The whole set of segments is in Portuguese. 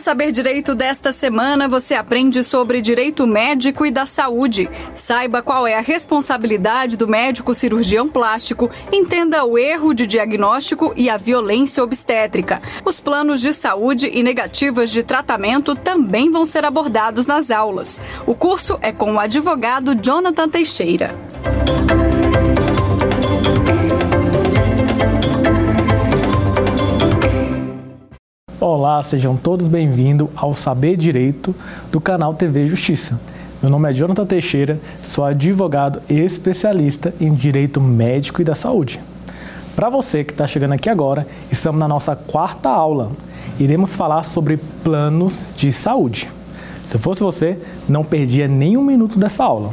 Saber Direito desta semana, você aprende sobre direito médico e da saúde. Saiba qual é a responsabilidade do médico cirurgião plástico, entenda o erro de diagnóstico e a violência obstétrica. Os planos de saúde e negativas de tratamento também vão ser abordados nas aulas. O curso é com o advogado Jonathan Teixeira. Olá, sejam todos bem-vindos ao Saber Direito do canal TV Justiça. Meu nome é Jonathan Teixeira, sou advogado e especialista em Direito Médico e da Saúde. Para você que está chegando aqui agora, estamos na nossa quarta aula. Iremos falar sobre planos de saúde. Se fosse você, não perdia nenhum minuto dessa aula.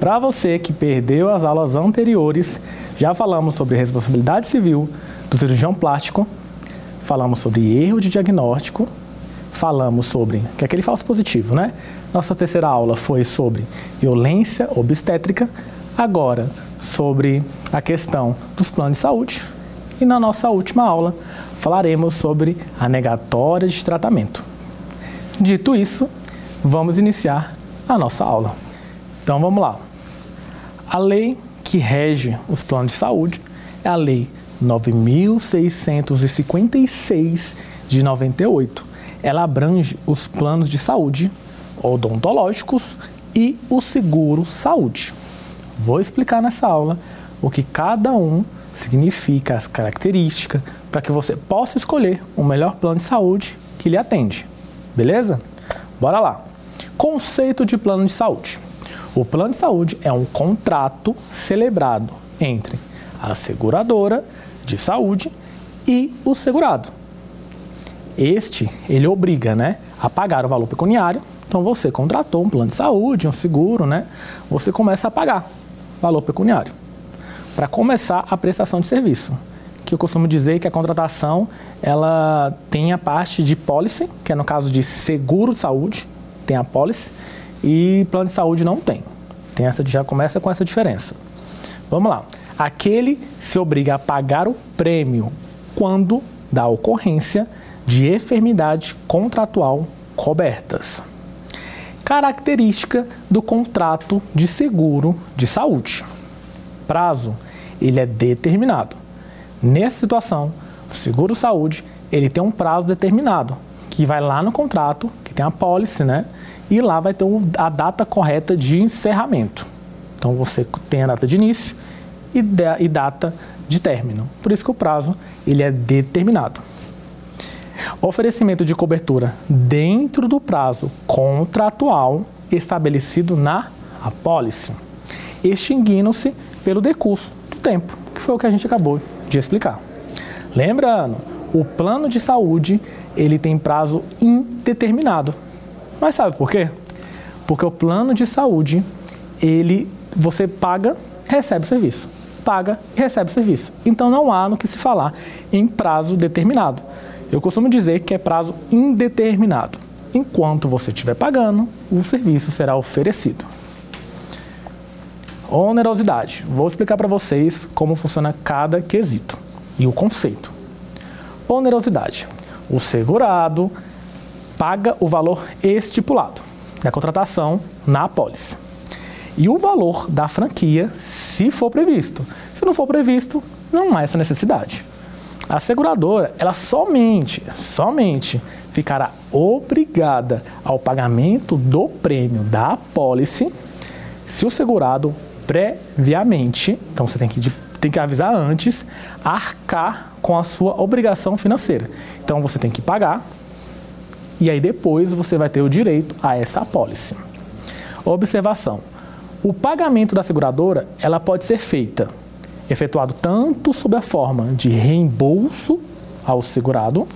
Para você que perdeu as aulas anteriores, já falamos sobre responsabilidade civil do cirurgião plástico, falamos sobre erro de diagnóstico, falamos sobre que é aquele falso positivo, né? Nossa terceira aula foi sobre violência obstétrica, agora sobre a questão dos planos de saúde. E na nossa última aula falaremos sobre a negatória de tratamento. Dito isso, vamos iniciar a nossa aula. Então vamos lá. A lei que rege os planos de saúde é a Lei 9.656 de 98. Ela abrange os planos de saúde odontológicos e o seguro saúde. Vou explicar nessa aula o que cada um significa, as características, para que você possa escolher o melhor plano de saúde que lhe atende. Beleza? Bora lá. Conceito de plano de saúde. O plano de saúde é um contrato celebrado entre a seguradora de saúde e o segurado. Este, ele obriga, né, a pagar o valor pecuniário. Então você contratou um plano de saúde, um seguro, né? Você começa a pagar valor pecuniário para começar a prestação de serviço. Que eu costumo dizer que a contratação, ela tem a parte de policy, que é no caso de seguro de saúde, tem a policy, e plano de saúde não tem. Tem essa já começa com essa diferença. Vamos lá. Aquele se obriga a pagar o prêmio quando da ocorrência de enfermidade contratual cobertas. Característica do contrato de seguro de saúde. Prazo, ele é determinado. Nessa situação, o seguro saúde, ele tem um prazo determinado, que vai lá no contrato, que tem a pólice, né? E lá vai ter a data correta de encerramento. Então você tem a data de início e, de, e data de término. Por isso que o prazo ele é determinado. Oferecimento de cobertura dentro do prazo contratual estabelecido na apólice, extinguindo-se pelo decurso do tempo, que foi o que a gente acabou de explicar. Lembrando, o plano de saúde ele tem prazo indeterminado. Mas sabe por quê? Porque o plano de saúde ele você paga, recebe o serviço paga e recebe o serviço. Então não há no que se falar em prazo determinado. Eu costumo dizer que é prazo indeterminado. Enquanto você estiver pagando, o serviço será oferecido. Onerosidade. Vou explicar para vocês como funciona cada quesito e o conceito. Onerosidade. O segurado paga o valor estipulado da contratação na apólice. E o valor da franquia se for previsto. Se não for previsto, não há essa necessidade. A seguradora, ela somente, somente ficará obrigada ao pagamento do prêmio da apólice se o segurado previamente, então você tem que, tem que avisar antes, arcar com a sua obrigação financeira. Então você tem que pagar e aí depois você vai ter o direito a essa apólice. Observação: o pagamento da seguradora, ela pode ser feita, efetuado tanto sob a forma de reembolso ao segurado,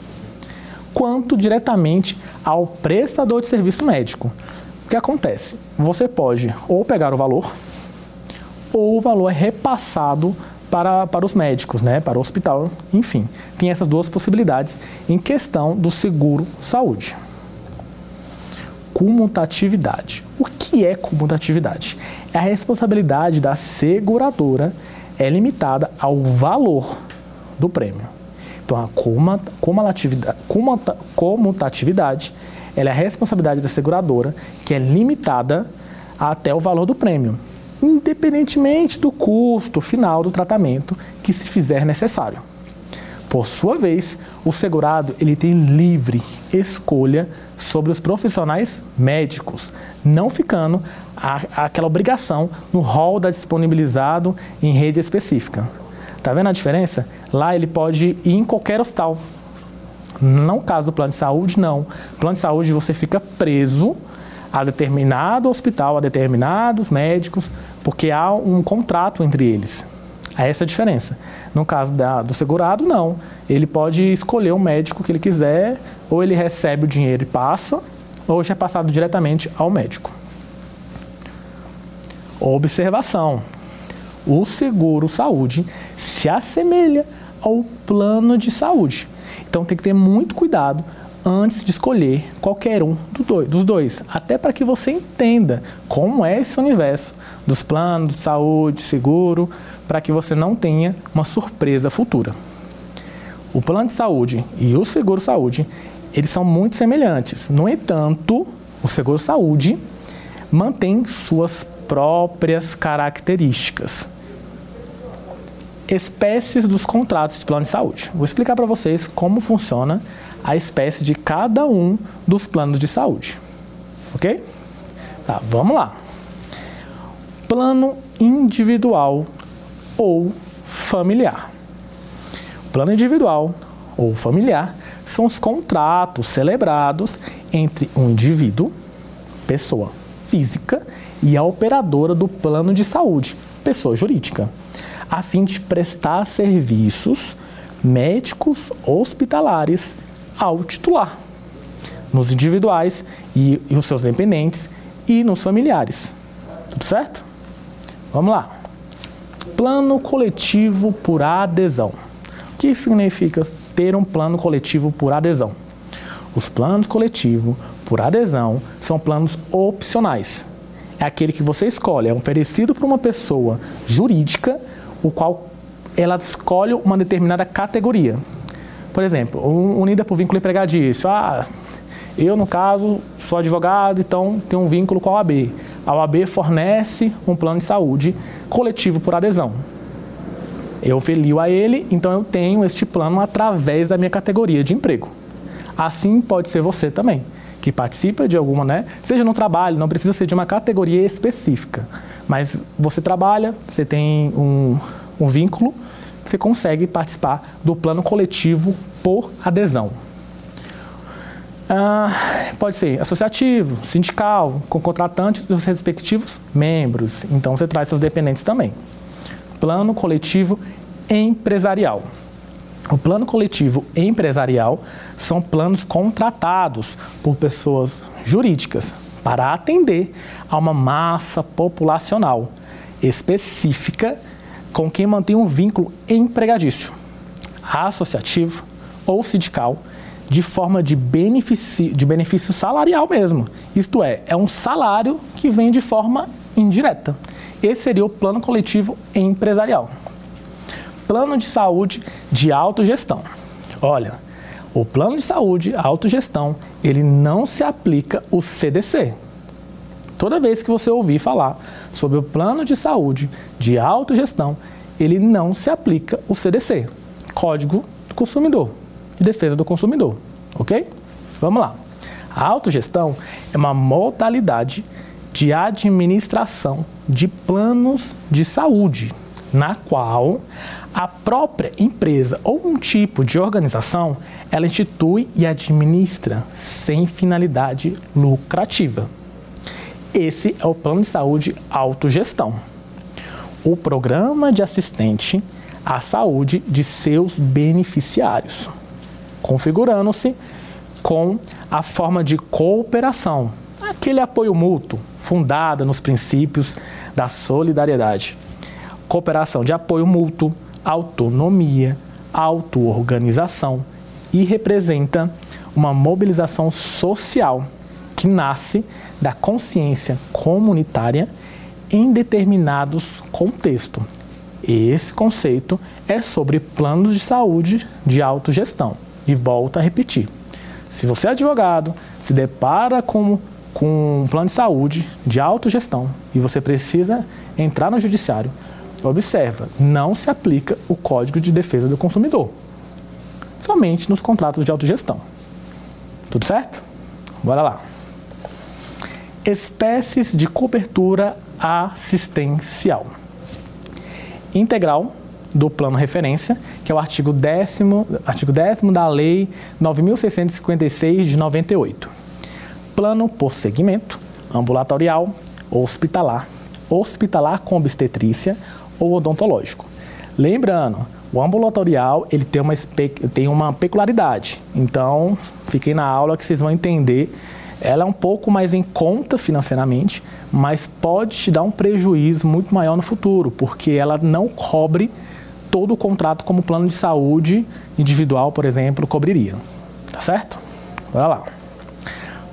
quanto diretamente ao prestador de serviço médico. O que acontece? Você pode ou pegar o valor, ou o valor é repassado para, para os médicos, né, para o hospital, enfim. Tem essas duas possibilidades em questão do seguro saúde. Comutatividade. O que é comutatividade? É a responsabilidade da seguradora é limitada ao valor do prêmio. Então, a comutatividade, é a responsabilidade da seguradora, que é limitada até o valor do prêmio, independentemente do custo final do tratamento que se fizer necessário. Por sua vez, o segurado ele tem livre escolha sobre os profissionais médicos, não ficando a, aquela obrigação no rol da disponibilizado em rede específica. Tá vendo a diferença? Lá ele pode ir em qualquer hospital. Não caso do plano de saúde, não. Plano de saúde você fica preso a determinado hospital, a determinados médicos, porque há um contrato entre eles. É essa a diferença. No caso da, do segurado, não. Ele pode escolher o médico que ele quiser, ou ele recebe o dinheiro e passa, ou já é passado diretamente ao médico. Observação: o seguro saúde se assemelha ao plano de saúde. Então tem que ter muito cuidado antes de escolher qualquer um dos dois, até para que você entenda como é esse universo dos planos de saúde, seguro, para que você não tenha uma surpresa futura. O plano de saúde e o seguro saúde, eles são muito semelhantes. No entanto, o seguro saúde mantém suas próprias características. Espécies dos contratos de plano de saúde. Vou explicar para vocês como funciona a espécie de cada um dos planos de saúde. Ok? Tá, vamos lá. Plano individual ou familiar. Plano individual ou familiar são os contratos celebrados entre um indivíduo, pessoa física, e a operadora do plano de saúde, pessoa jurídica, a fim de prestar serviços médicos hospitalares ao titular, nos individuais e, e os seus dependentes e nos familiares. Tudo certo? Vamos lá. Plano coletivo por adesão. O que significa ter um plano coletivo por adesão? Os planos coletivos por adesão são planos opcionais. É aquele que você escolhe, é oferecido para uma pessoa jurídica, o qual ela escolhe uma determinada categoria. Por exemplo, unida por vínculo empregatício. Ah, eu, no caso, sou advogado, então tenho um vínculo com a OAB. A OAB fornece um plano de saúde coletivo por adesão. Eu filio a ele, então eu tenho este plano através da minha categoria de emprego. Assim pode ser você também, que participa de alguma, né? Seja no trabalho, não precisa ser de uma categoria específica, mas você trabalha, você tem um, um vínculo você consegue participar do plano coletivo por adesão. Ah, pode ser associativo, sindical, com contratantes dos respectivos membros. Então você traz seus dependentes também. Plano coletivo empresarial. O plano coletivo empresarial são planos contratados por pessoas jurídicas para atender a uma massa populacional específica com quem mantém um vínculo empregadício, associativo ou sindical, de forma de benefício, de benefício salarial mesmo. Isto é, é um salário que vem de forma indireta. Esse seria o plano coletivo empresarial. Plano de saúde de autogestão. Olha, o plano de saúde autogestão, ele não se aplica o CDC, Toda vez que você ouvir falar sobre o plano de saúde de autogestão, ele não se aplica o CDC, Código do Consumidor, de Defesa do Consumidor, ok? Vamos lá. A autogestão é uma modalidade de administração de planos de saúde, na qual a própria empresa ou um tipo de organização ela institui e administra sem finalidade lucrativa. Esse é o plano de saúde autogestão. O programa de assistente à saúde de seus beneficiários, configurando-se com a forma de cooperação, aquele apoio mútuo fundado nos princípios da solidariedade. Cooperação de apoio mútuo, autonomia, autoorganização e representa uma mobilização social que nasce da consciência comunitária em determinados contextos. Esse conceito é sobre planos de saúde de autogestão. E volto a repetir: se você é advogado, se depara com, com um plano de saúde de autogestão e você precisa entrar no judiciário, observa, não se aplica o Código de Defesa do Consumidor, somente nos contratos de autogestão. Tudo certo? Bora lá. Espécies de cobertura assistencial. Integral do plano referência, que é o artigo 10, artigo 10 da Lei 9.656 de 98. Plano por segmento, ambulatorial, hospitalar, hospitalar com obstetrícia ou odontológico. Lembrando, o ambulatorial ele tem uma, tem uma peculiaridade, então fiquem na aula que vocês vão entender. Ela é um pouco mais em conta financeiramente, mas pode te dar um prejuízo muito maior no futuro, porque ela não cobre todo o contrato como plano de saúde individual, por exemplo, cobriria. Tá certo? Bora lá.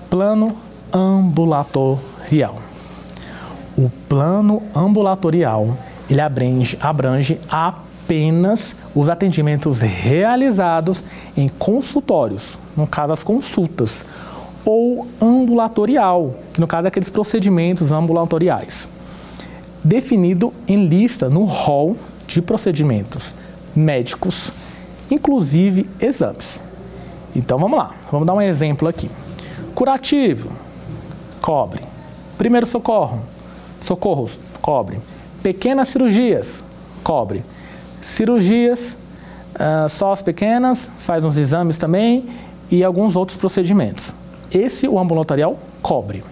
Plano ambulatorial. O plano ambulatorial, ele abrange, abrange apenas os atendimentos realizados em consultórios, no caso as consultas, ou ambulatorial, que no caso é aqueles procedimentos ambulatoriais, definido em lista no rol de procedimentos médicos, inclusive exames. Então vamos lá, vamos dar um exemplo aqui. Curativo, cobre. Primeiro socorro, socorros, cobre. Pequenas cirurgias, cobre. Cirurgias, uh, só as pequenas, faz uns exames também e alguns outros procedimentos. Esse o ambulatorial cobre,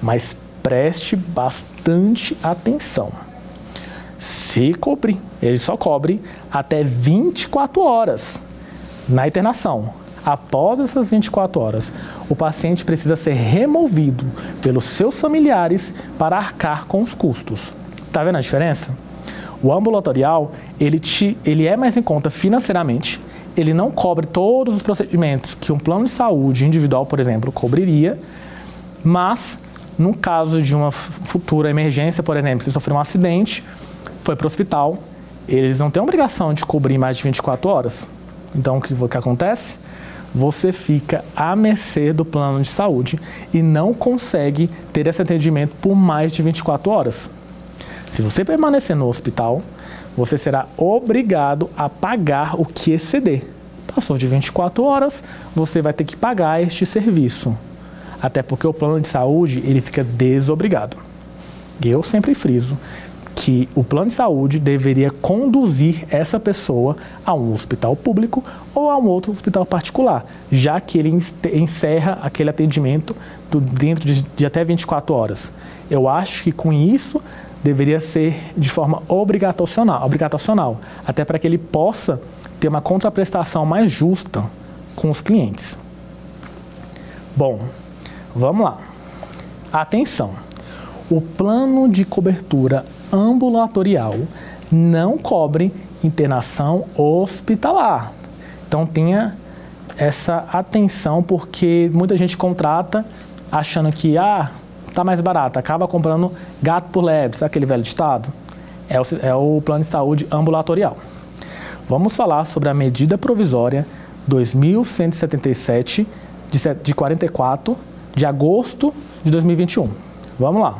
mas preste bastante atenção se cobre, ele só cobre até 24 horas na internação. Após essas 24 horas, o paciente precisa ser removido pelos seus familiares para arcar com os custos. Tá vendo a diferença? O ambulatorial, ele, te, ele é mais em conta financeiramente, ele não cobre todos os procedimentos que um plano de saúde individual, por exemplo, cobriria, mas no caso de uma futura emergência, por exemplo, se sofrer um acidente, foi para o hospital, eles não têm obrigação de cobrir mais de 24 horas. Então, o que, que acontece? Você fica à mercê do plano de saúde e não consegue ter esse atendimento por mais de 24 horas. Se você permanecer no hospital, você será obrigado a pagar o que exceder. Passou de 24 horas, você vai ter que pagar este serviço. Até porque o plano de saúde ele fica desobrigado. Eu sempre friso que o plano de saúde deveria conduzir essa pessoa a um hospital público ou a um outro hospital particular, já que ele encerra aquele atendimento dentro de, até 24 horas. Eu acho que com isso deveria ser de forma obrigacional, obrigacional até para que ele possa ter uma contraprestação mais justa com os clientes. Bom, vamos lá. Atenção! O plano de cobertura ambulatorial não cobre internação hospitalar. Então tenha essa atenção porque muita gente contrata achando que ah, tá mais barato, acaba comprando gato por lebre, aquele velho ditado? É o, é o plano de saúde ambulatorial. Vamos falar sobre a medida provisória 2177 de, de 44 de agosto de 2021. Vamos lá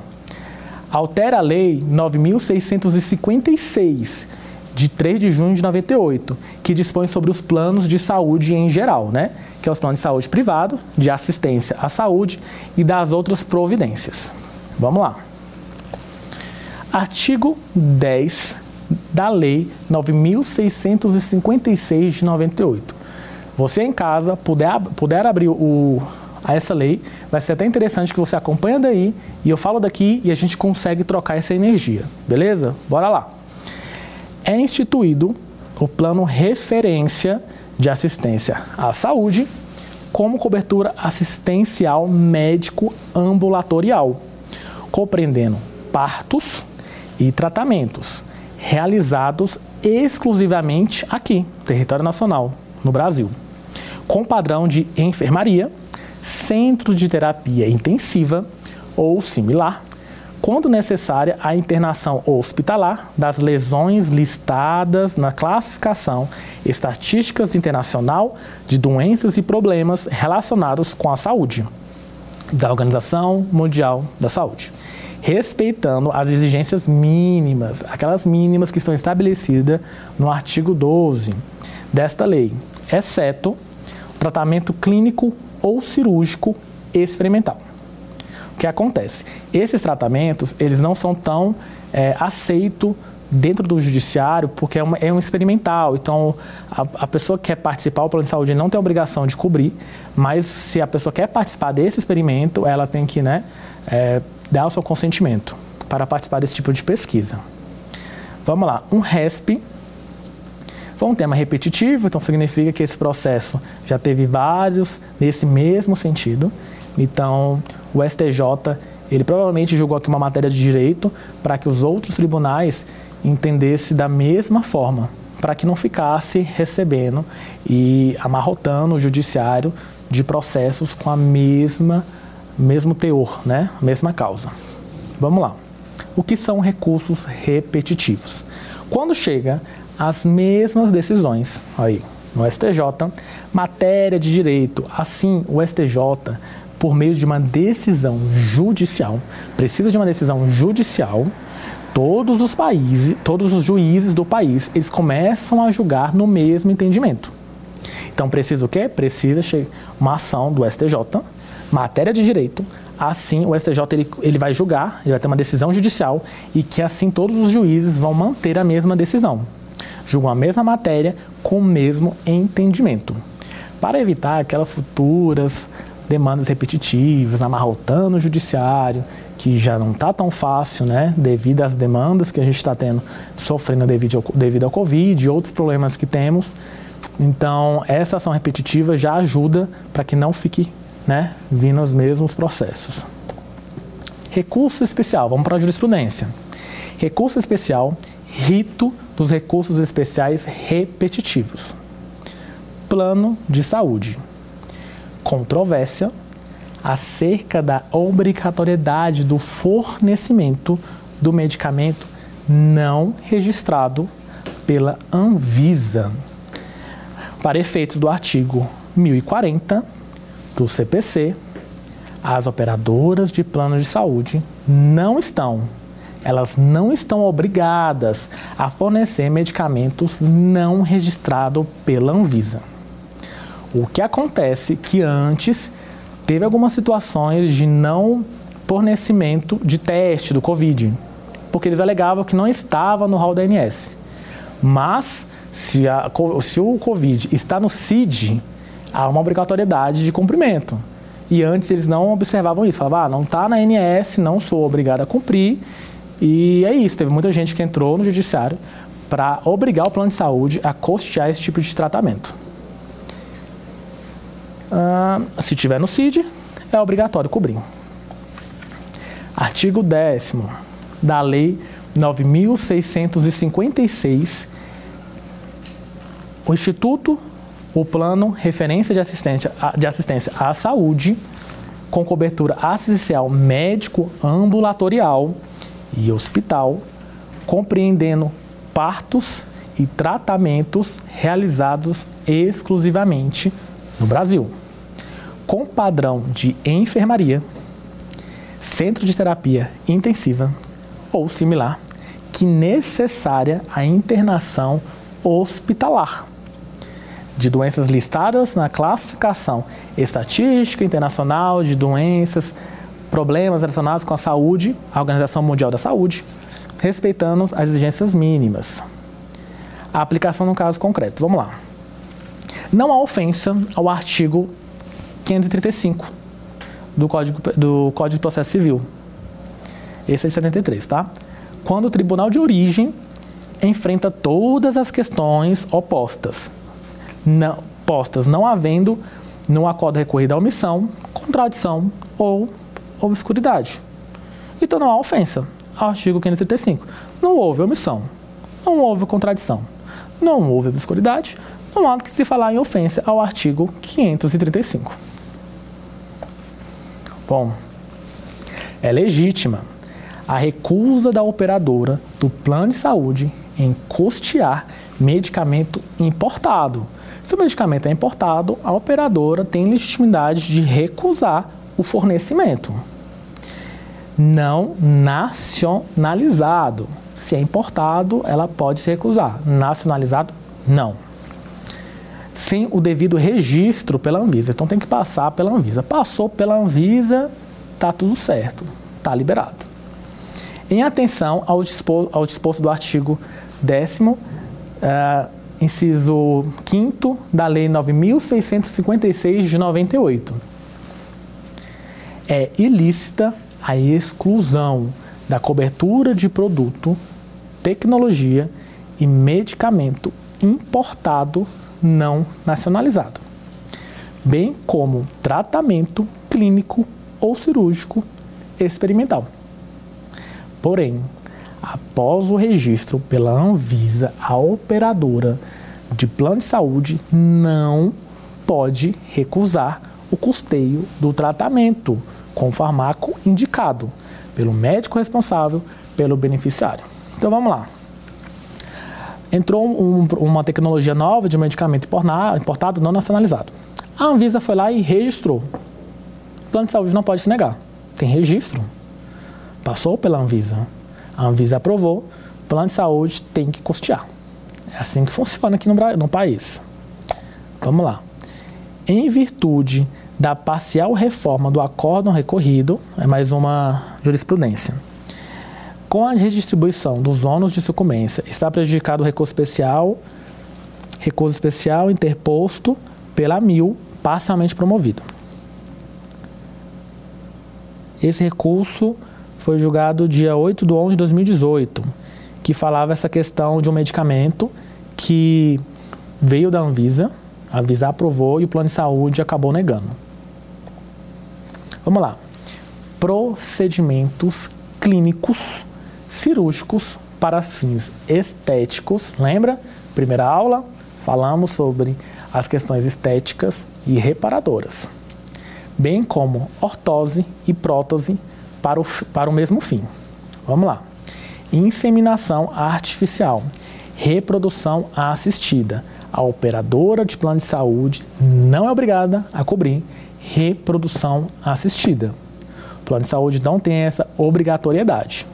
altera a Lei 9.656, de 3 de junho de 98, que dispõe sobre os planos de saúde em geral, né? Que é os planos de saúde privado, de assistência à saúde e das outras providências. Vamos lá. Artigo 10 da Lei 9.656 de 98. Você em casa puder, puder abrir o, a essa lei. Vai ser até interessante que você acompanha daí e eu falo daqui e a gente consegue trocar essa energia, beleza? Bora lá. É instituído o plano referência de assistência à saúde como cobertura assistencial médico ambulatorial, compreendendo partos e tratamentos realizados exclusivamente aqui, território nacional, no Brasil, com padrão de enfermaria centro de terapia intensiva ou similar, quando necessária, a internação hospitalar das lesões listadas na classificação Estatísticas Internacional de Doenças e Problemas Relacionados com a Saúde, da Organização Mundial da Saúde, respeitando as exigências mínimas, aquelas mínimas que estão estabelecidas no artigo 12 desta lei, exceto tratamento clínico ou cirúrgico experimental. O que acontece? Esses tratamentos, eles não são tão é, aceitos dentro do judiciário porque é, uma, é um experimental. Então, a, a, pessoa que quer participar, o plano de saúde não tem obrigação de cobrir, mas se a pessoa quer participar desse experimento, ela tem que né, é, dar o seu consentimento para participar desse tipo de pesquisa. Vamos lá, um RESP foi um tema repetitivo, então significa que esse processo já teve vários nesse mesmo sentido. Então, o STJ, ele provavelmente julgou aqui uma matéria de direito para que os outros tribunais entendessem da mesma forma, para que não ficasse recebendo e amarrotando o judiciário de processos com a mesma mesmo teor, né? Mesma causa. Vamos lá. O que são recursos repetitivos? Quando chega as mesmas decisões aí no STJ, matéria de direito. Assim, o STJ, por meio de uma decisão judicial, precisa de uma decisão judicial, todos os países, todos os juízes do país, eles começam a julgar no mesmo entendimento. Então precisa o quê? Precisa uma ação do STJ, matéria de direito, assim o STJ ele, ele vai julgar, ele vai ter uma decisão judicial e que assim todos os juízes vão manter a mesma decisão julgam a mesma matéria com o mesmo entendimento. Para evitar aquelas futuras demandas repetitivas, amarrotando o judiciário, que já não está tão fácil, né, devido às demandas que a gente está tendo, sofrendo devido ao, devido ao Covid e outros problemas que temos. Então, essa ação repetitiva já ajuda para que não fique né, vindo os mesmos processos. Recurso especial, vamos para a jurisprudência. Recurso especial, rito dos recursos especiais repetitivos. Plano de saúde. Controvérsia acerca da obrigatoriedade do fornecimento do medicamento não registrado pela Anvisa. Para efeitos do artigo 1040 do CPC, as operadoras de planos de saúde não estão elas não estão obrigadas a fornecer medicamentos não registrados pela Anvisa. O que acontece que antes teve algumas situações de não fornecimento de teste do Covid, porque eles alegavam que não estava no hall da ANS. Mas, se, a, se o Covid está no CID, há uma obrigatoriedade de cumprimento. E antes eles não observavam isso, falavam, ah, não está na ANS, não sou obrigado a cumprir, e é isso, teve muita gente que entrou no judiciário para obrigar o plano de saúde a custear esse tipo de tratamento. Uh, se tiver no CID, é obrigatório cobrir. Artigo 10 da Lei 9.656, o Instituto, o Plano Referência de Assistência, de Assistência à Saúde, com cobertura assistencial médico ambulatorial, e hospital, compreendendo partos e tratamentos realizados exclusivamente no Brasil, com padrão de enfermaria, centro de terapia intensiva ou similar, que necessária a internação hospitalar. De doenças listadas na classificação estatística internacional de doenças problemas relacionados com a saúde, a Organização Mundial da Saúde, respeitando as exigências mínimas. A aplicação no caso concreto. Vamos lá. Não há ofensa ao artigo 535 do Código, do Código de Processo Civil. Esse é de 73, tá? Quando o tribunal de origem enfrenta todas as questões opostas, não, postas, não havendo no acordo recorrido à omissão, contradição ou obscuridade. Então não há ofensa. Artigo 535. Não houve omissão. Não houve contradição. Não houve obscuridade. Não há que se falar em ofensa ao artigo 535. Bom, é legítima a recusa da operadora do plano de saúde em custear medicamento importado. Se o medicamento é importado, a operadora tem legitimidade de recusar o fornecimento. Não nacionalizado. Se é importado, ela pode se recusar. Nacionalizado, não. Sem o devido registro pela Anvisa. Então tem que passar pela Anvisa. Passou pela Anvisa, tá tudo certo, tá liberado. Em atenção ao disposto, ao disposto do artigo 10 uh, eh, inciso 5 da Lei 9.656 de 98. É ilícita a exclusão da cobertura de produto, tecnologia e medicamento importado não nacionalizado, bem como tratamento clínico ou cirúrgico experimental. Porém, após o registro pela Anvisa, a operadora de plano de saúde não pode recusar o custeio do tratamento com o farmaco indicado pelo médico responsável pelo beneficiário. Então vamos lá. Entrou um, uma tecnologia nova de medicamento importado não nacionalizado. A Anvisa foi lá e registrou. O plano de saúde não pode se negar. Tem registro. Passou pela Anvisa. A Anvisa aprovou. O plano de saúde tem que custear. É assim que funciona aqui no, no país. Vamos lá. Em virtude da parcial reforma do acórdão recorrido, é mais uma jurisprudência. Com a redistribuição dos ônus de sucumbência, está prejudicado o recurso especial, recurso especial interposto pela MIL, parcialmente promovido. Esse recurso foi julgado dia 8 de 11 de 2018, que falava essa questão de um medicamento que veio da Anvisa, a Anvisa aprovou e o plano de saúde acabou negando. Vamos lá. Procedimentos clínicos cirúrgicos para fins estéticos. Lembra? Primeira aula, falamos sobre as questões estéticas e reparadoras, bem como ortose e prótese para o, para o mesmo fim. Vamos lá. Inseminação artificial, reprodução assistida. A operadora de plano de saúde não é obrigada a cobrir reprodução assistida. O plano de saúde não tem essa obrigatoriedade.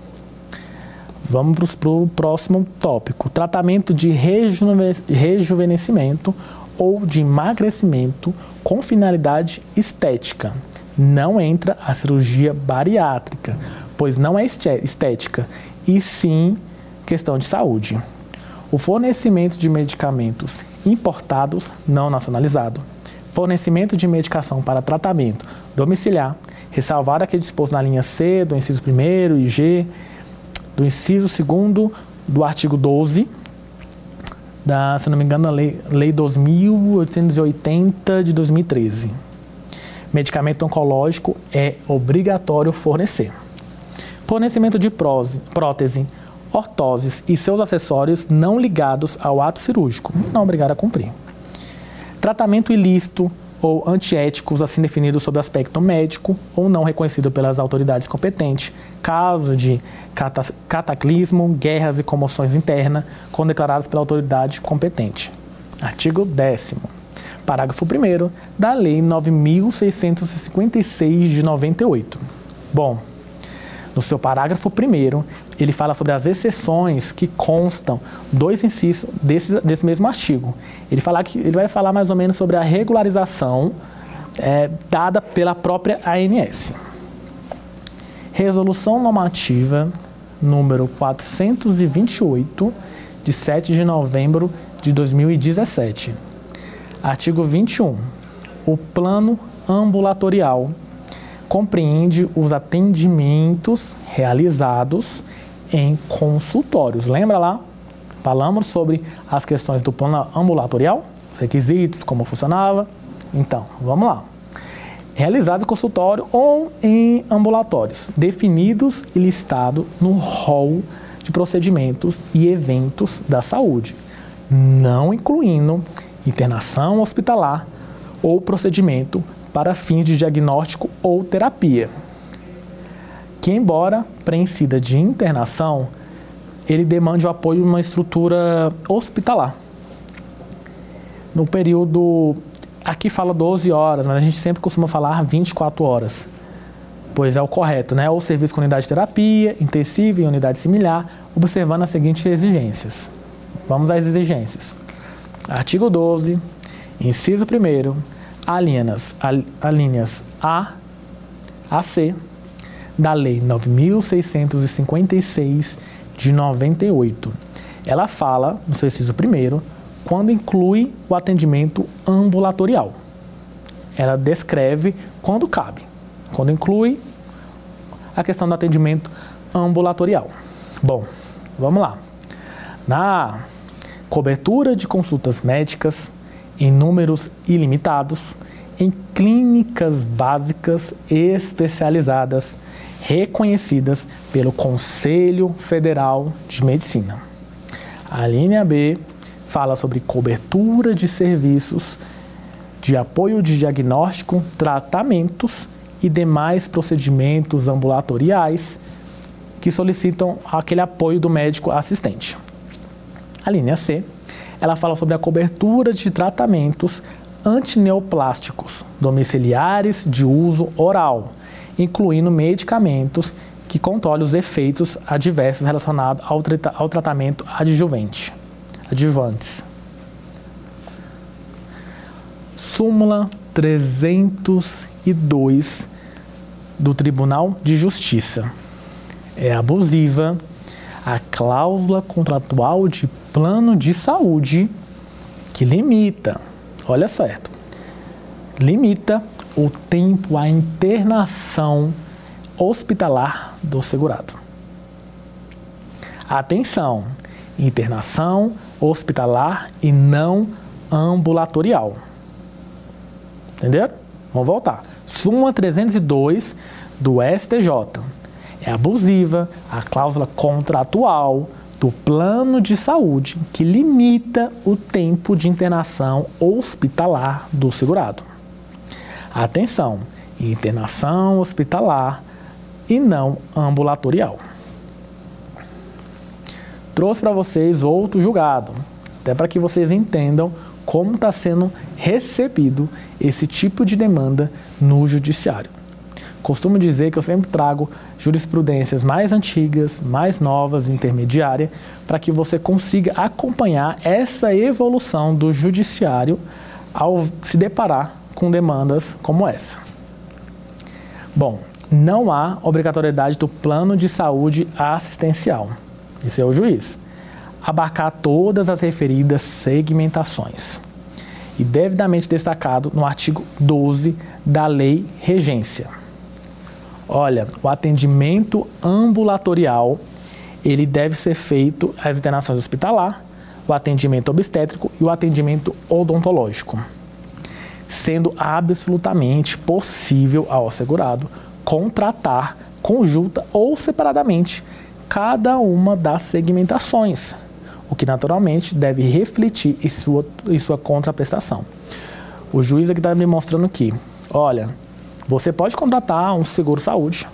Vamos para o próximo tópico: tratamento de rejuvenescimento ou de emagrecimento com finalidade estética. Não entra a cirurgia bariátrica, pois não é estética, e sim questão de saúde. O fornecimento de medicamentos importados não nacionalizado fornecimento de medicação para tratamento domiciliar, ressalvado aquele disposto na linha C do inciso 1 e G do inciso 2 do artigo 12 da, se não me engano, a lei, lei 2880 de 2013. Medicamento oncológico é obrigatório fornecer. Fornecimento de prose, prótese, ortoses e seus acessórios não ligados ao ato cirúrgico, não obrigado a cumprir. Tratamento ilícito ou antiéticos, assim definidos sob aspecto médico ou não reconhecido pelas autoridades competentes, caso de cataclismo, guerras e comoções internas, quando declarados pela autoridade competente. Artigo 10 parágrafo 1 da Lei 9656 de 98. Bom, no seu parágrafo 1 ele fala sobre as exceções que constam dois incisos desse, desse mesmo artigo. Ele, fala que, ele vai falar mais ou menos sobre a regularização é, dada pela própria ANS. Resolução normativa número 428, de 7 de novembro de 2017. Artigo 21. O plano ambulatorial compreende os atendimentos realizados em consultórios. Lembra lá? Falamos sobre as questões do plano ambulatorial, os requisitos, como funcionava. Então, vamos lá. Realizado em consultório ou em ambulatórios, definidos e listados no rol de procedimentos e eventos da saúde, não incluindo internação hospitalar ou procedimento para fins de diagnóstico ou terapia, que, embora preincida de internação, ele demande o apoio de uma estrutura hospitalar. No período, aqui fala 12 horas, mas a gente sempre costuma falar 24 horas, pois é o correto, né? Ou serviço com unidade de terapia, intensiva e unidade similar, observando as seguintes exigências. Vamos às exigências. Artigo 12, inciso 1 alíneas, alíneas A a C da Lei 9656 de 98. Ela fala, no seu inciso primeiro, quando inclui o atendimento ambulatorial. Ela descreve quando cabe, quando inclui a questão do atendimento ambulatorial. Bom, vamos lá. Na cobertura de consultas médicas em números ilimitados, em clínicas básicas especializadas reconhecidas pelo Conselho Federal de Medicina. A linha B fala sobre cobertura de serviços de apoio de diagnóstico, tratamentos e demais procedimentos ambulatoriais que solicitam aquele apoio do médico assistente. A linha C, ela fala sobre a cobertura de tratamentos antineoplásticos domiciliares de uso oral, incluindo medicamentos que controlem os efeitos adversos relacionados ao, ao tratamento adjuvante, adjuvantes. Súmula 302 do Tribunal de Justiça. É abusiva a cláusula contratual de plano de saúde que limita olha certo, limita o tempo à internação hospitalar do segurado. Atenção, internação hospitalar e não ambulatorial. Entenderam? Vamos voltar. Súmula 302 do STJ. É abusiva a cláusula contratual do plano de saúde que limita o tempo de internação hospitalar do segurado. Atenção, internação hospitalar e não ambulatorial. Trouxe para vocês outro julgado, até para que vocês entendam como está sendo recebido esse tipo de demanda no judiciário. Costumo dizer que eu sempre trago jurisprudências mais antigas, mais novas, intermediária, para que você consiga acompanhar essa evolução do judiciário ao se deparar com demandas como essa. Bom, não há obrigatoriedade do plano de saúde assistencial. Esse é o juiz. Abarcar todas as referidas segmentações. E devidamente destacado no artigo 12 da Lei Regência. Olha, o atendimento ambulatorial, ele deve ser feito as internações hospitalar, o atendimento obstétrico e o atendimento odontológico, sendo absolutamente possível ao assegurado contratar conjunta ou separadamente cada uma das segmentações, o que naturalmente deve refletir em sua, em sua contraprestação. O juiz aqui está me mostrando que, olha, você pode contratar um seguro saúde,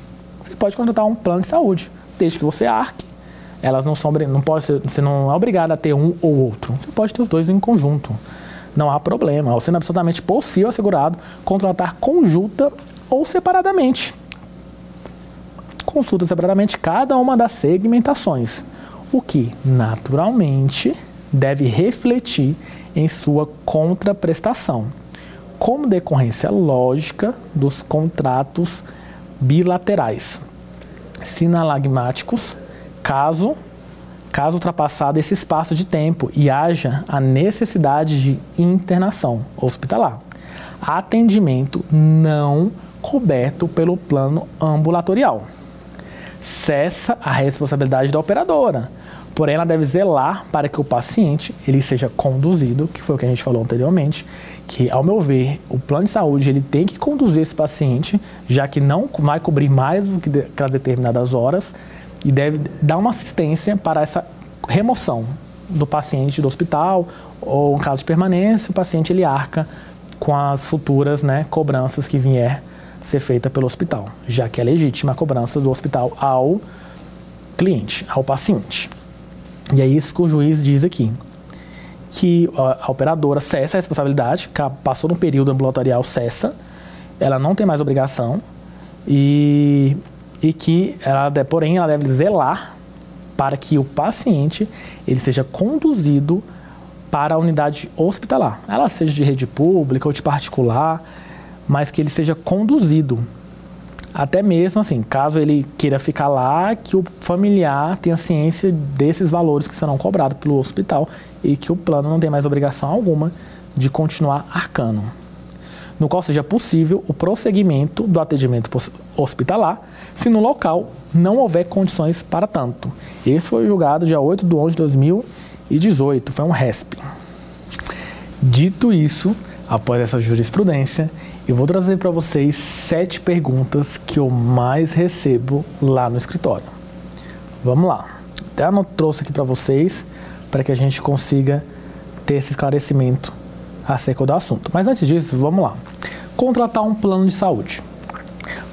você pode contratar um plano de saúde, desde que você arque. Elas não são, não pode ser, você não é obrigado a ter um ou outro. Você pode ter os dois em conjunto. Não há problema. Sendo absolutamente possível assegurado contratar conjunta ou separadamente. Consulta separadamente cada uma das segmentações, o que naturalmente deve refletir em sua contraprestação como decorrência lógica dos contratos bilaterais sinalagmáticos, caso caso ultrapassado esse espaço de tempo e haja a necessidade de internação hospitalar. Atendimento não coberto pelo plano ambulatorial. Cessa a responsabilidade da operadora Porém, ela deve zelar para que o paciente ele seja conduzido, que foi o que a gente falou anteriormente, que, ao meu ver, o plano de saúde ele tem que conduzir esse paciente, já que não vai cobrir mais do que aquelas determinadas horas, e deve dar uma assistência para essa remoção do paciente do hospital, ou em caso de permanência, o paciente ele arca com as futuras né, cobranças que vier ser feita pelo hospital, já que é legítima a cobrança do hospital ao cliente, ao paciente. E é isso que o juiz diz aqui, que a, operadora cessa a responsabilidade, passou no período ambulatorial, cessa, ela não tem mais obrigação e, e que ela, porém, ela deve zelar para que o paciente ele seja conduzido para a unidade hospitalar, ela seja de rede pública ou de particular, mas que ele seja conduzido. Até mesmo assim, caso ele queira ficar lá, que o familiar tenha ciência desses valores que serão cobrados pelo hospital e que o plano não tem mais obrigação alguma de continuar arcando. No qual seja possível o prosseguimento do atendimento hospitalar, se no local não houver condições para tanto. Esse foi julgado dia 8 de 11 de 2018, foi um RESP. Dito isso, após essa jurisprudência, eu vou trazer para vocês sete perguntas que eu mais recebo lá no escritório. Vamos lá. Até eu trouxe aqui para vocês para que a gente consiga ter esse esclarecimento acerca do assunto. Mas antes disso, vamos lá. Contratar um plano de saúde.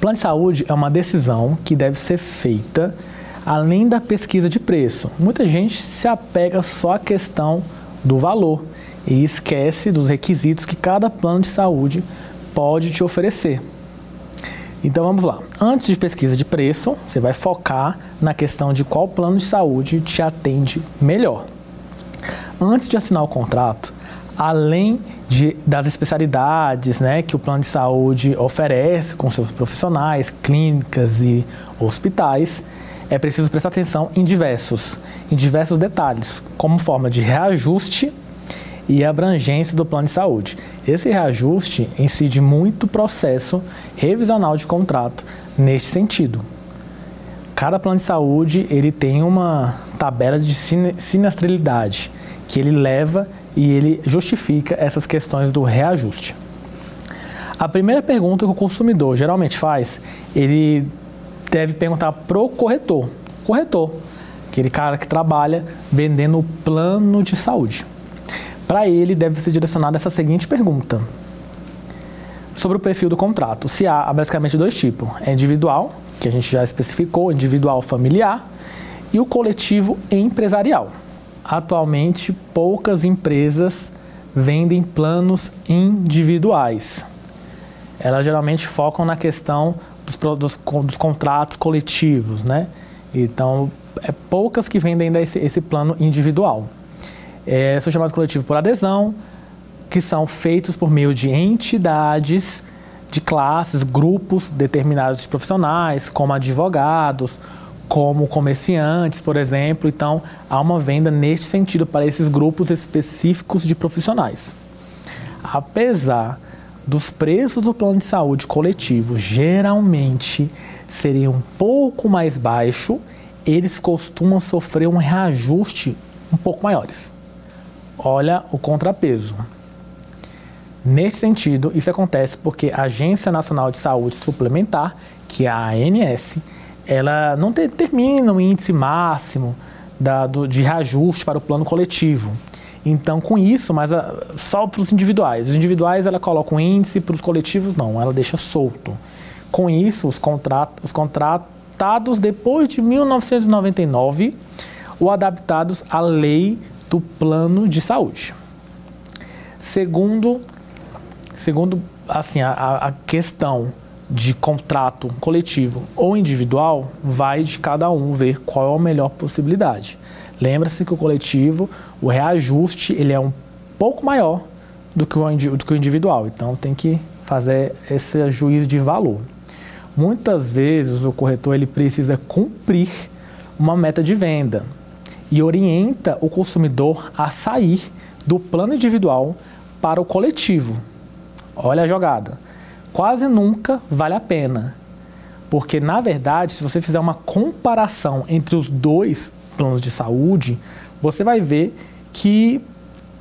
Plano de saúde é uma decisão que deve ser feita além da pesquisa de preço. Muita gente se apega só à questão do valor e esquece dos requisitos que cada plano de saúde pode te oferecer. Então vamos lá. Antes de pesquisa de preço, você vai focar na questão de qual plano de saúde te atende melhor. Antes de assinar o contrato, além de, das especialidades né, que o plano de saúde oferece com seus profissionais, clínicas e hospitais, é preciso prestar atenção em diversos, em diversos detalhes, como forma de reajuste e abrangência do plano de saúde. Esse reajuste incide muito processo revisional de contrato neste sentido. Cada plano de saúde ele tem uma tabela de sinistralidade que ele leva e ele justifica essas questões do reajuste. A primeira pergunta que o consumidor geralmente faz, ele deve perguntar pro corretor. Corretor, aquele cara que trabalha vendendo o plano de saúde. Para ele deve ser direcionada essa seguinte pergunta: sobre o perfil do contrato. Se há basicamente dois tipos: é individual, que a gente já especificou, individual familiar, e o coletivo empresarial. Atualmente, poucas empresas vendem planos individuais. Elas geralmente focam na questão dos, dos, dos contratos coletivos, né? Então, é poucas que vendem ainda esse, esse plano individual. É, são chamados coletivos por adesão, que são feitos por meio de entidades, de classes, grupos determinados de profissionais, como advogados, como comerciantes, por exemplo. Então, há uma venda neste sentido para esses grupos específicos de profissionais. Apesar dos preços do plano de saúde coletivo geralmente serem um pouco mais baixo, eles costumam sofrer um reajuste um pouco maiores. Olha o contrapeso. Neste sentido, isso acontece porque a Agência Nacional de Saúde Suplementar, que é a ANS, ela não determina o índice máximo da, do, de reajuste para o plano coletivo. Então, com isso, mas a, ah, só para os individuais. Os individuais ela coloca um índice, para os coletivos não, ela deixa solto. Com isso, os, contrat, os contratados depois de 1999 ou adaptados à lei do plano de saúde. Segundo, segundo assim, a, a questão de contrato coletivo ou individual, vai de cada um ver qual é a melhor possibilidade. Lembra-se que o coletivo, o reajuste, ele é um pouco maior do que, o, do que o individual. Então tem que fazer esse juízo de valor. Muitas vezes o corretor ele precisa cumprir uma meta de venda e orienta o consumidor a sair do plano individual para o coletivo. Olha a jogada. Quase nunca vale a pena. Porque, na verdade, se você fizer uma comparação entre os dois planos de saúde, você vai ver que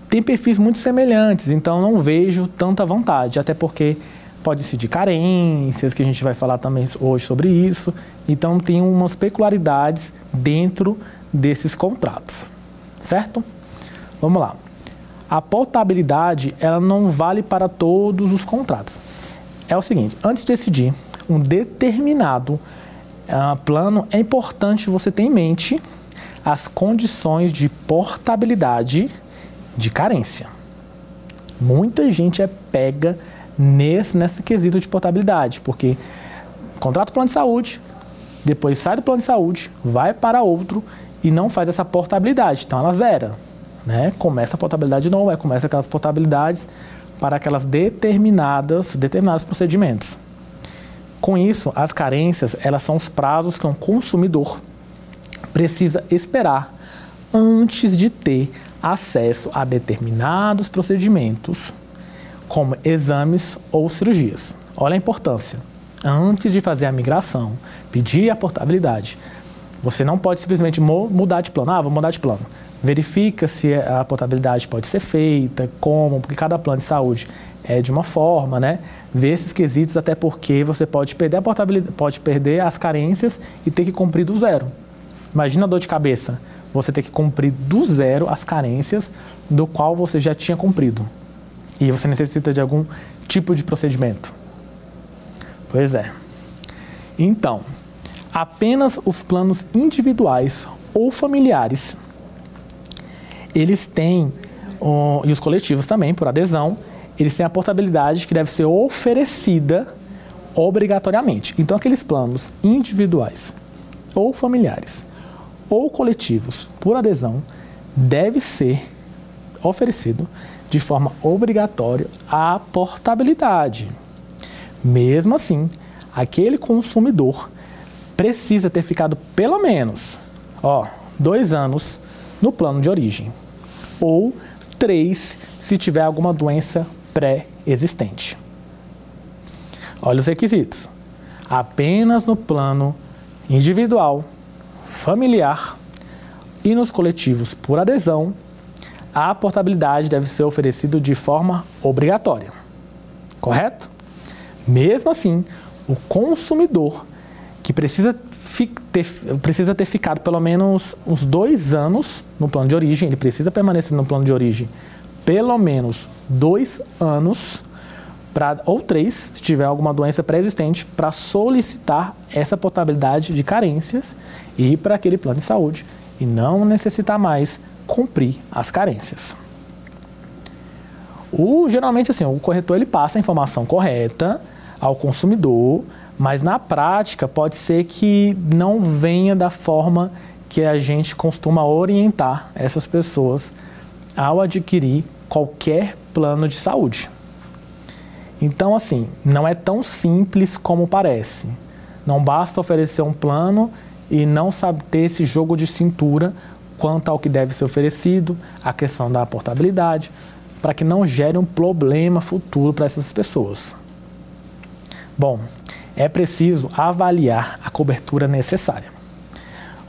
tem perfis muito semelhantes, então não vejo tanta vontade, até porque pode de carências, que a gente vai falar também hoje sobre isso, então tem umas peculiaridades dentro desses contratos, certo? Vamos lá. A portabilidade, ela não vale para todos os contratos. É o seguinte: antes de decidir um determinado uh, plano, é importante você ter em mente as condições de portabilidade de carência. Muita gente é pega nesse, nessa quesito de portabilidade, porque contrata o plano de saúde, depois sai do plano de saúde, vai para outro e não faz essa portabilidade. Então ela zera. Né? Começa a portabilidade de novo, começa aquelas portabilidades para aquelas determinadas, determinados procedimentos. Com isso, as carências, elas são os prazos que um consumidor precisa esperar antes de ter acesso a determinados procedimentos, como exames ou cirurgias. Olha a importância. Antes de fazer a migração, pedir a portabilidade, você não pode simplesmente mudar de plano. Ah, vou mudar de plano. Verifica se a portabilidade pode ser feita, como, porque cada plano de saúde é de uma forma, né? Ver esses quesitos, até porque você pode perder a portabilidade, pode perder as carências e ter que cumprir do zero. Imagina a dor de cabeça. Você ter que cumprir do zero as carências do qual você já tinha cumprido. E você necessita de algum tipo de procedimento. Pois é. Então, apenas os planos individuais ou familiares, eles têm, e os coletivos também, por adesão, eles têm a portabilidade que deve ser oferecida obrigatoriamente. Então, aqueles planos individuais ou familiares ou coletivos por adesão deve ser oferecido de forma obrigatória a portabilidade. Mesmo assim, aquele consumidor precisa ter ficado pelo menos ó, dois anos no plano de origem ou três se tiver alguma doença pré-existente. Olha os requisitos. Apenas no plano individual familiar e nos coletivos por adesão, a portabilidade deve ser oferecida de forma obrigatória. Correto? Mesmo assim, o consumidor que precisa ter, precisa ter ficado pelo menos uns dois anos no plano de origem, ele precisa permanecer no plano de origem pelo menos dois anos pra, ou três, se tiver alguma doença pré-existente, para solicitar essa portabilidade de carências e ir para aquele plano de saúde e não necessitar mais cumprir as carências. O, geralmente assim, o corretor ele passa a informação correta ao consumidor, mas na prática pode ser que não venha da forma que a gente costuma orientar essas pessoas ao adquirir qualquer plano de saúde. Então, assim, não é tão simples como parece. Não basta oferecer um plano e não saber ter esse jogo de cintura quanto ao que deve ser oferecido, a questão da portabilidade, para que não gere um problema futuro para essas pessoas. Bom, é preciso avaliar a cobertura necessária.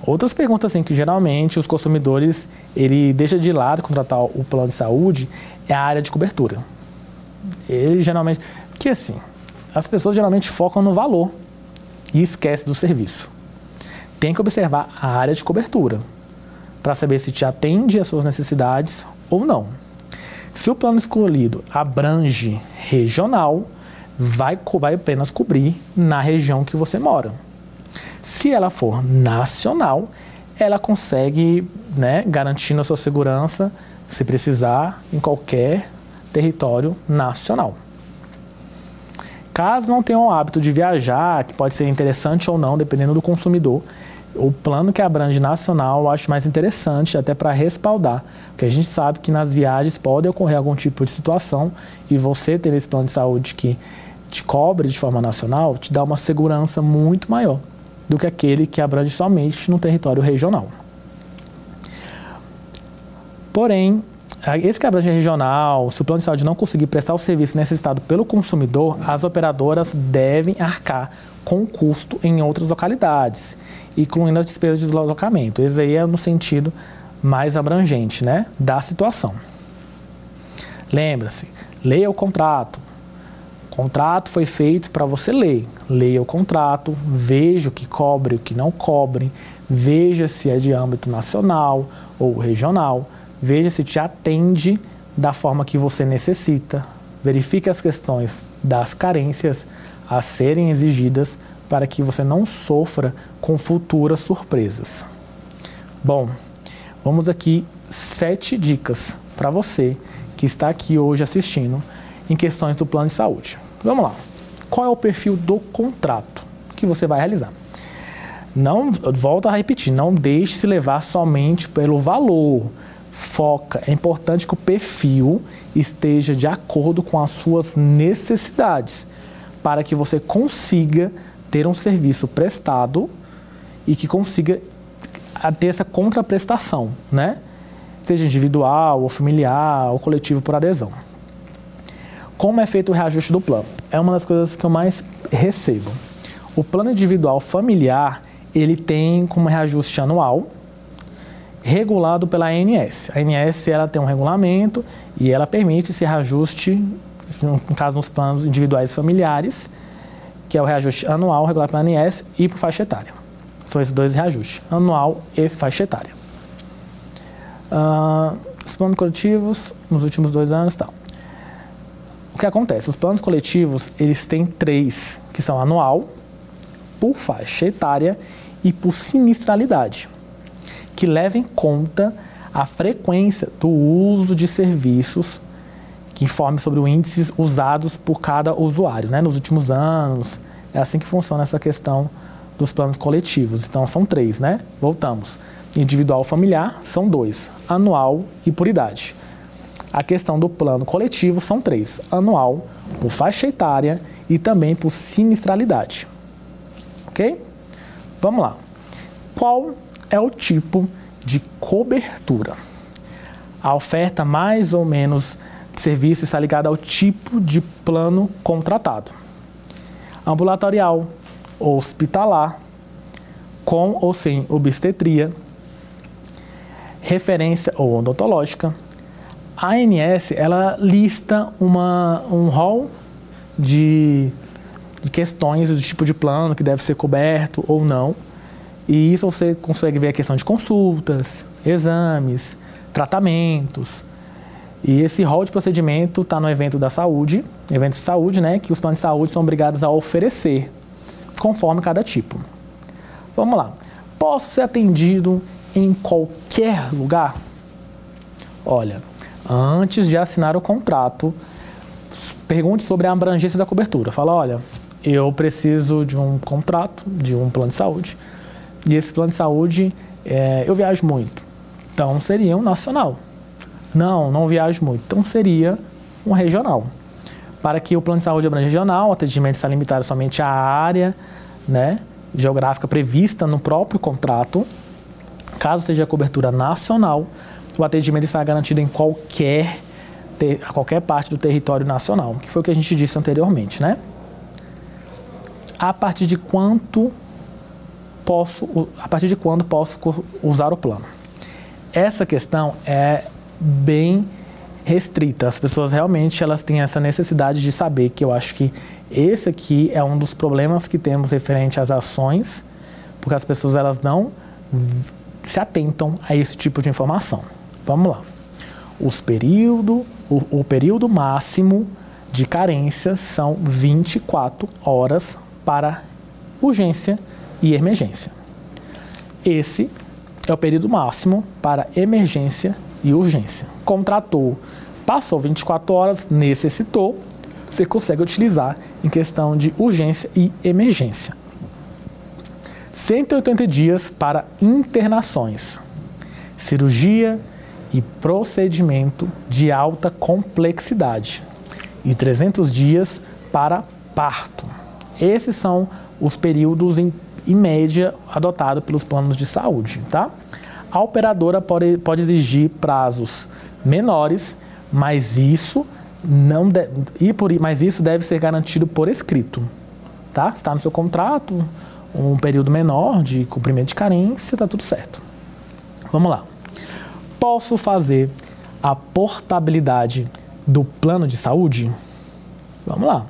Outras perguntas assim, que geralmente os consumidores ele deixa de lado contratar o plano de saúde é a área de cobertura. Ele geralmente. Porque assim, as pessoas geralmente focam no valor e esquecem do serviço. Tem que observar a área de cobertura para saber se te atende às suas necessidades ou não. Se o plano escolhido abrange regional, vai, vai apenas cobrir na região que você mora. Se ela for nacional, ela consegue, né, garantindo a sua segurança, se precisar, em qualquer território nacional. Caso não tenham o hábito de viajar, que pode ser interessante ou não, dependendo do consumidor, o plano que abrange nacional eu acho mais interessante, até para respaldar, porque a gente sabe que nas viagens pode ocorrer algum tipo de situação e você ter esse plano de saúde que te cobre de forma nacional te dá uma segurança muito maior do que aquele que abrange somente no território regional. Porém, esse quebra regional, se o plano de saúde não conseguir prestar o serviço necessitado pelo consumidor, as operadoras devem arcar com o custo em outras localidades, incluindo as despesas de deslocamento. Esse aí é no sentido mais abrangente né, da situação. Lembra-se, leia o contrato. Contrato foi feito para você ler. Leia o contrato, veja o que cobre, o que não cobre, veja se é de âmbito nacional ou regional Veja se te atende da forma que você necessita. Verifique as questões das carências a serem exigidas para que você não sofra com futuras surpresas. Bom, vamos aqui sete dicas para você que está aqui hoje assistindo em questões do plano de saúde. Vamos lá. Qual é o perfil do contrato que você vai realizar? Não, volta a repetir, não deixe se levar somente pelo valor. Foca. É importante que o perfil esteja de acordo com as suas necessidades, para que você consiga ter um serviço prestado e que consiga ter essa contraprestação, né? Seja individual, ou familiar, ou coletivo por adesão. Como é feito o reajuste do plano? É uma das coisas que eu mais recebo. O plano individual familiar ele tem como reajuste anual regulado pela ANS. A ANS ela tem um regulamento e ela permite esse reajuste, no caso nos planos individuais familiares, que é o reajuste anual regulado pela ANS e por faixa etária. São esses dois reajustes, anual e faixa etária. Uh, os planos coletivos, nos últimos dois anos, tal. Que acontece? Os planos coletivos, eles têm três, que são anual, por faixa etária e por sinistralidade, que leva em conta a frequência do uso de serviços que informe sobre os índices usados por cada usuário né, nos últimos anos. É assim que funciona essa questão dos planos coletivos. Então, são três, né? Voltamos. Individual familiar, são dois. Anual e por idade. A questão do plano coletivo são três: anual, por faixa etária e também por sinistralidade. Ok? Vamos lá. Qual é o tipo de cobertura? A oferta mais ou menos de serviço está ligada ao tipo de plano contratado. Ambulatorial, hospitalar, com ou sem obstetria, referência ou odontológica. A ANS ela lista uma, um rol de de questões do tipo de plano que deve ser coberto ou não. E isso você consegue ver a questão de consultas, exames, tratamentos. E esse rol de procedimento está no evento da saúde, evento de saúde, né, que os planos de saúde são obrigados a oferecer, conforme cada tipo. Vamos lá. Posso ser atendido em qualquer lugar? Olha, antes de assinar o contrato, pergunte sobre a abrangência da cobertura. Fala, olha, eu preciso de um contrato, de um plano de saúde. E esse plano de saúde, é, eu viajo muito. Então seria um nacional. Não, não viajo muito. Então seria um regional. Para que o plano de saúde abranja regional, o atendimento está limitado somente à área né, geográfica prevista no próprio contrato. Caso seja cobertura nacional, o atendimento está garantido em qualquer, a qualquer parte do território nacional, que foi o que a gente disse anteriormente, né? a partir de quanto posso, a partir de quando posso usar o plano. Essa questão é bem restrita. As pessoas realmente elas têm essa necessidade de saber que eu acho que esse aqui é um dos problemas que temos referente às ações, porque as pessoas elas não se atentam a esse tipo de informação. Vamos lá. Os período, o, o período máximo de carência são 24 horas para urgência e emergência. Esse é o período máximo para emergência e urgência. Contratou, passou 24 horas, necessitou, você consegue utilizar em questão de urgência e emergência. 180 dias para internações, cirurgia e procedimento de alta complexidade e 300 dias para parto. Esses são os períodos em, em média adotados pelos planos de saúde, tá? A operadora pode, pode exigir prazos menores, mas isso não e por, mas isso deve ser garantido por escrito, tá? Está no seu contrato um período menor de cumprimento de carência, tá tudo certo. Vamos lá. Posso fazer a portabilidade do plano de saúde? Vamos lá.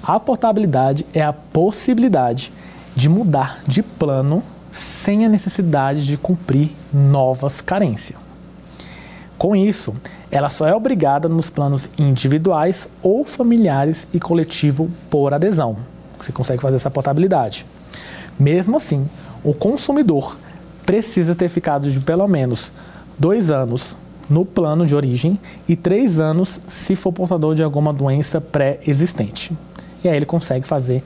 A portabilidade é a possibilidade de mudar de plano sem a necessidade de cumprir novas carências. Com isso, ela só é obrigada nos planos individuais ou familiares e coletivo por adesão. Você consegue fazer essa portabilidade. Mesmo assim, o consumidor precisa ter ficado de pelo menos dois anos no plano de origem e três anos se for portador de alguma doença pré-existente. E aí ele consegue fazer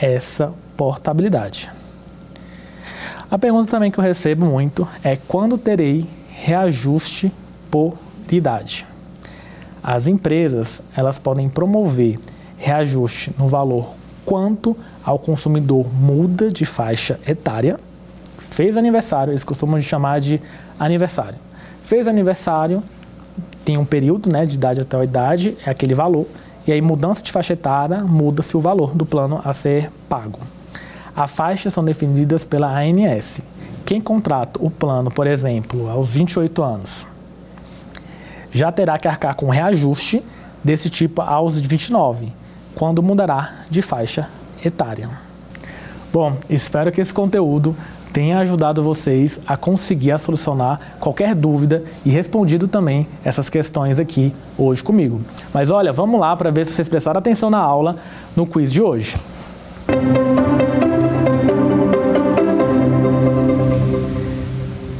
essa portabilidade. A pergunta também que eu recebo muito é quando terei reajuste por idade. As empresas elas podem promover reajuste no valor quanto ao consumidor muda de faixa etária. Fez aniversário, eles costumam chamar de aniversário. Fez aniversário, tem um período né, de idade até a idade, é aquele valor, e aí mudança de faixa etária muda-se o valor do plano a ser pago. As faixas são definidas pela ANS. Quem contrata o plano, por exemplo, aos 28 anos, já terá que arcar com reajuste desse tipo aos 29, quando mudará de faixa etária. Bom, espero que esse conteúdo tenha ajudado vocês a conseguir a solucionar qualquer dúvida e respondido também essas questões aqui hoje comigo. Mas olha, vamos lá para ver se vocês prestaram atenção na aula no quiz de hoje.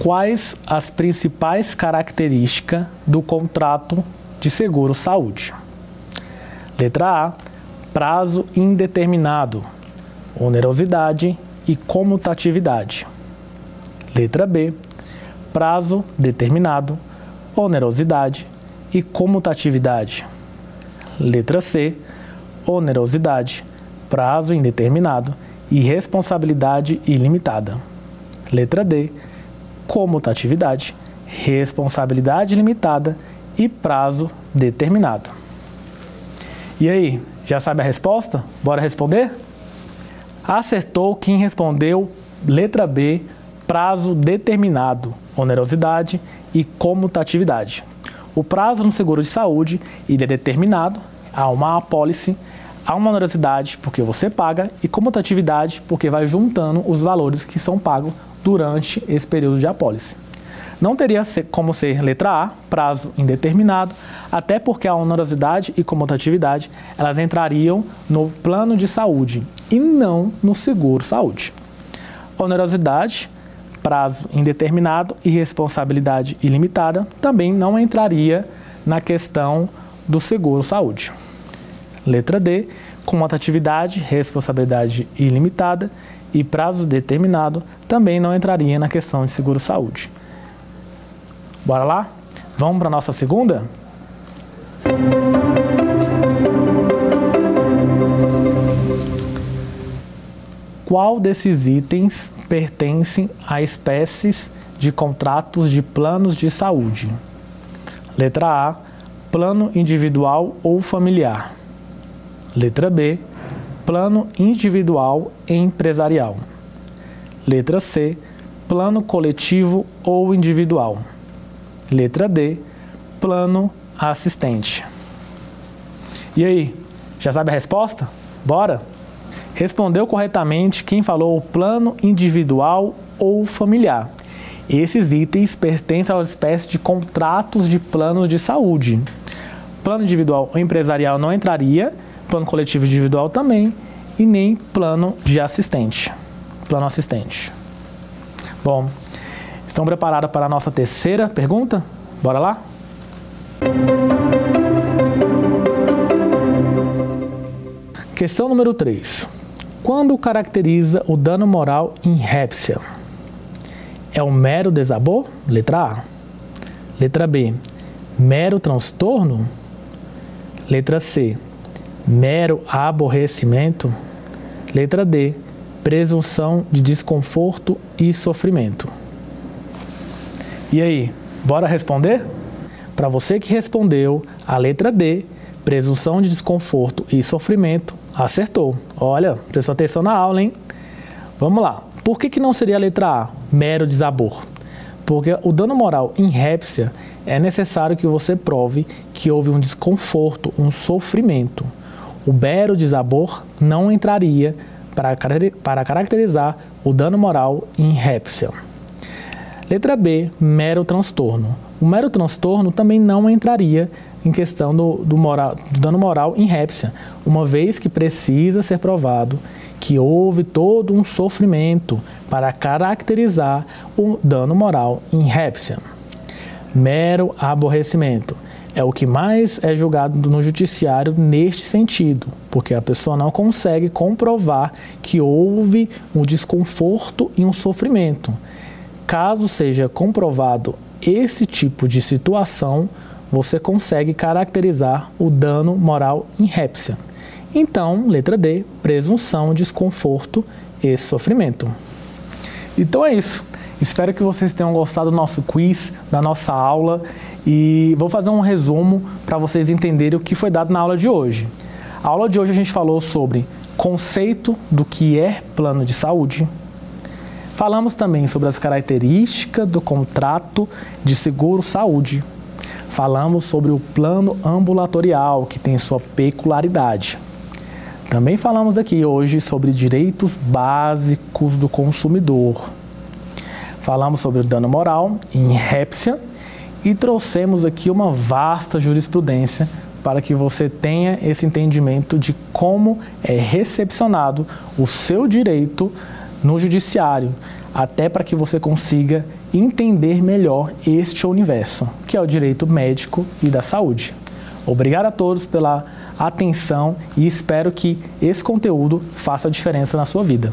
Quais as principais características do contrato de seguro saúde? Letra A: prazo indeterminado, onerosidade e comutatividade. Letra B, prazo determinado, onerosidade e comutatividade. Letra C, onerosidade, prazo indeterminado e responsabilidade ilimitada. Letra D, comutatividade, responsabilidade limitada e prazo determinado. E aí, já sabe a resposta? Bora responder? Acertou quem respondeu letra B, prazo determinado, onerosidade e comutatividade. O prazo no seguro de saúde ele é determinado, há uma apólice, há uma onerosidade porque você paga e comutatividade porque vai juntando os valores que são pagos durante esse período de apólice. Não teria como ser letra A, prazo indeterminado, até porque a onerosidade e comutatividade elas entrariam no plano de saúde e não no seguro saúde. Onerosidade, prazo indeterminado e responsabilidade ilimitada também não entraria na questão do seguro saúde. Letra D, comutatividade, responsabilidade ilimitada e prazo determinado também não entraria na questão de seguro saúde. Bora lá? Vamos para a nossa segunda? Qual desses itens pertencem a espécies de contratos de planos de saúde? Letra A, plano individual ou familiar. Letra B, plano individual empresarial. Letra C, plano coletivo ou individual. Letra D, plano assistente. E aí, já sabe a resposta? Bora? Respondeu corretamente quem falou plano individual ou familiar. Esses itens pertencem às espécies de contratos de planos de saúde. Plano individual ou empresarial não entraria, plano coletivo individual também, e nem plano de assistente. Plano assistente. Bom, Estão preparados para a nossa terceira pergunta? Bora lá? Questão número 3. Quando caracteriza o dano moral em répsia? É um mero desabor? Letra A. Letra B. Mero transtorno? Letra C. Mero aborrecimento? Letra D. Presunção de desconforto e sofrimento. E aí, bora responder? Para você que respondeu a letra D, presunção de desconforto e sofrimento, acertou. Olha, prestou atenção na aula, hein? Vamos lá. Por que, que não seria a letra A, mero desabor? Porque o dano moral em répsia é necessário que você prove que houve um desconforto, um sofrimento. O mero desabor não entraria para, para caracterizar o dano moral em répsia. Letra B, mero transtorno. o mero transtorno também não entraria em questão do, do, moral, do dano moral em répcia, uma vez que precisa ser provado que houve todo um sofrimento para caracterizar o dano moral em répcia. Mero aborrecimento é o que mais é julgado no judiciário neste sentido, porque a pessoa não consegue comprovar que houve um desconforto e um sofrimento. Caso seja comprovado esse tipo de situação, você consegue caracterizar o dano moral em répcia. Então, letra D, presunção, desconforto e sofrimento. Então é isso. Espero que vocês tenham gostado do nosso quiz, da nossa aula e vou fazer um resumo para vocês entenderem o que foi dado na aula de hoje. A aula de hoje a gente falou sobre conceito do que é plano de saúde, Falamos também sobre as características do contrato de seguro-saúde. Falamos sobre o plano ambulatorial, que tem sua peculiaridade. Também falamos aqui hoje sobre direitos básicos do consumidor. Falamos sobre o dano moral em répcia e trouxemos aqui uma vasta jurisprudência para que você tenha esse entendimento de como é recepcionado o seu direito no judiciário, até para que você consiga entender melhor este universo, que é o direito médico e da saúde. Obrigado a todos pela atenção e espero que esse conteúdo faça diferença na sua vida